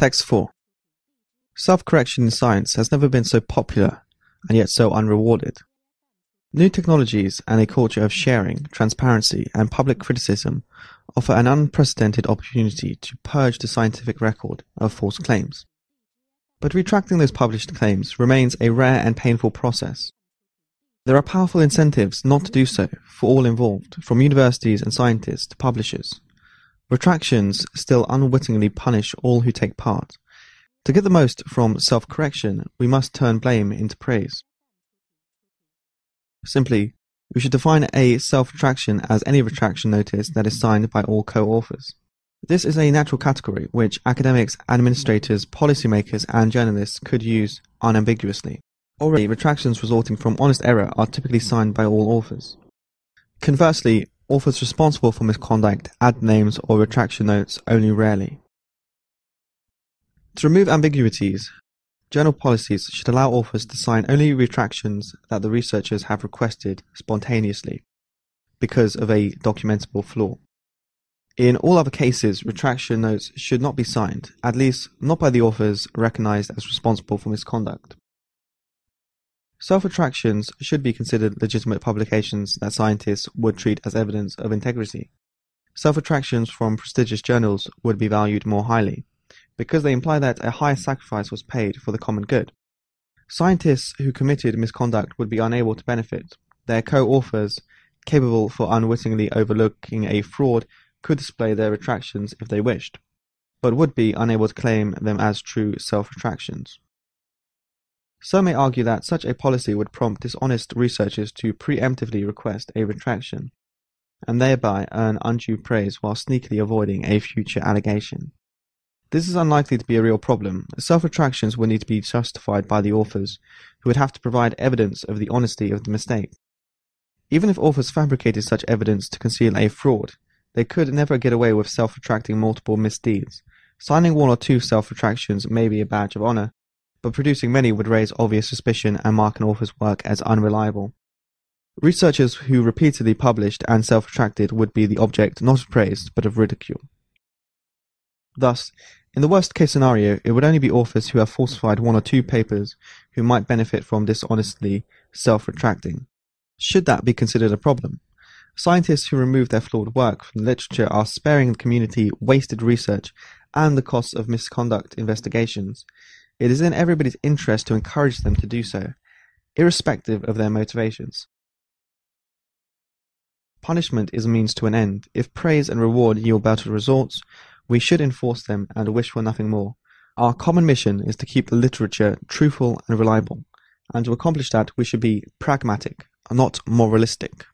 Text 4 Self-correction in science has never been so popular and yet so unrewarded. New technologies and a culture of sharing, transparency, and public criticism offer an unprecedented opportunity to purge the scientific record of false claims. But retracting those published claims remains a rare and painful process. There are powerful incentives not to do so for all involved, from universities and scientists to publishers. Retractions still unwittingly punish all who take part. To get the most from self-correction, we must turn blame into praise. Simply, we should define a self-retraction as any retraction notice that is signed by all co-authors. This is a natural category which academics, administrators, policymakers, and journalists could use unambiguously. Already, retractions resulting from honest error are typically signed by all authors. Conversely, authors responsible for misconduct add names or retraction notes only rarely. To remove ambiguities, journal policies should allow authors to sign only retractions that the researchers have requested spontaneously because of a documentable flaw. In all other cases, retraction notes should not be signed, at least not by the authors recognized as responsible for misconduct. Self-retractions should be considered legitimate publications that scientists would treat as evidence of integrity. Self-retractions from prestigious journals would be valued more highly, because they imply that a high sacrifice was paid for the common good. Scientists who committed misconduct would be unable to benefit. Their co-authors, capable for unwittingly overlooking a fraud, could display their retractions if they wished, but would be unable to claim them as true self-retractions. Some may argue that such a policy would prompt dishonest researchers to preemptively request a retraction, and thereby earn undue praise while sneakily avoiding a future allegation. This is unlikely to be a real problem. Self-retractions would need to be justified by the authors, who would have to provide evidence of the honesty of the mistake. Even if authors fabricated such evidence to conceal a fraud, they could never get away with self-retracting multiple misdeeds. Signing one or two self-retractions may be a badge of honor, but producing many would raise obvious suspicion and mark an author's work as unreliable. Researchers who repeatedly published and self-retracted would be the object not of praise, but of ridicule. Thus, in the worst case scenario, it would only be authors who have falsified one or two papers who might benefit from dishonestly self-retracting. Should that be considered a problem? Scientists who remove their flawed work from the literature are sparing the community wasted research and the costs of misconduct investigations. It is in everybody's interest to encourage them to do so, irrespective of their motivations. Punishment is a means to an end. If praise and reward yield better results, we should enforce them and wish for nothing more. Our common mission is to keep the literature truthful and reliable, and to accomplish that we should be pragmatic, not moralistic.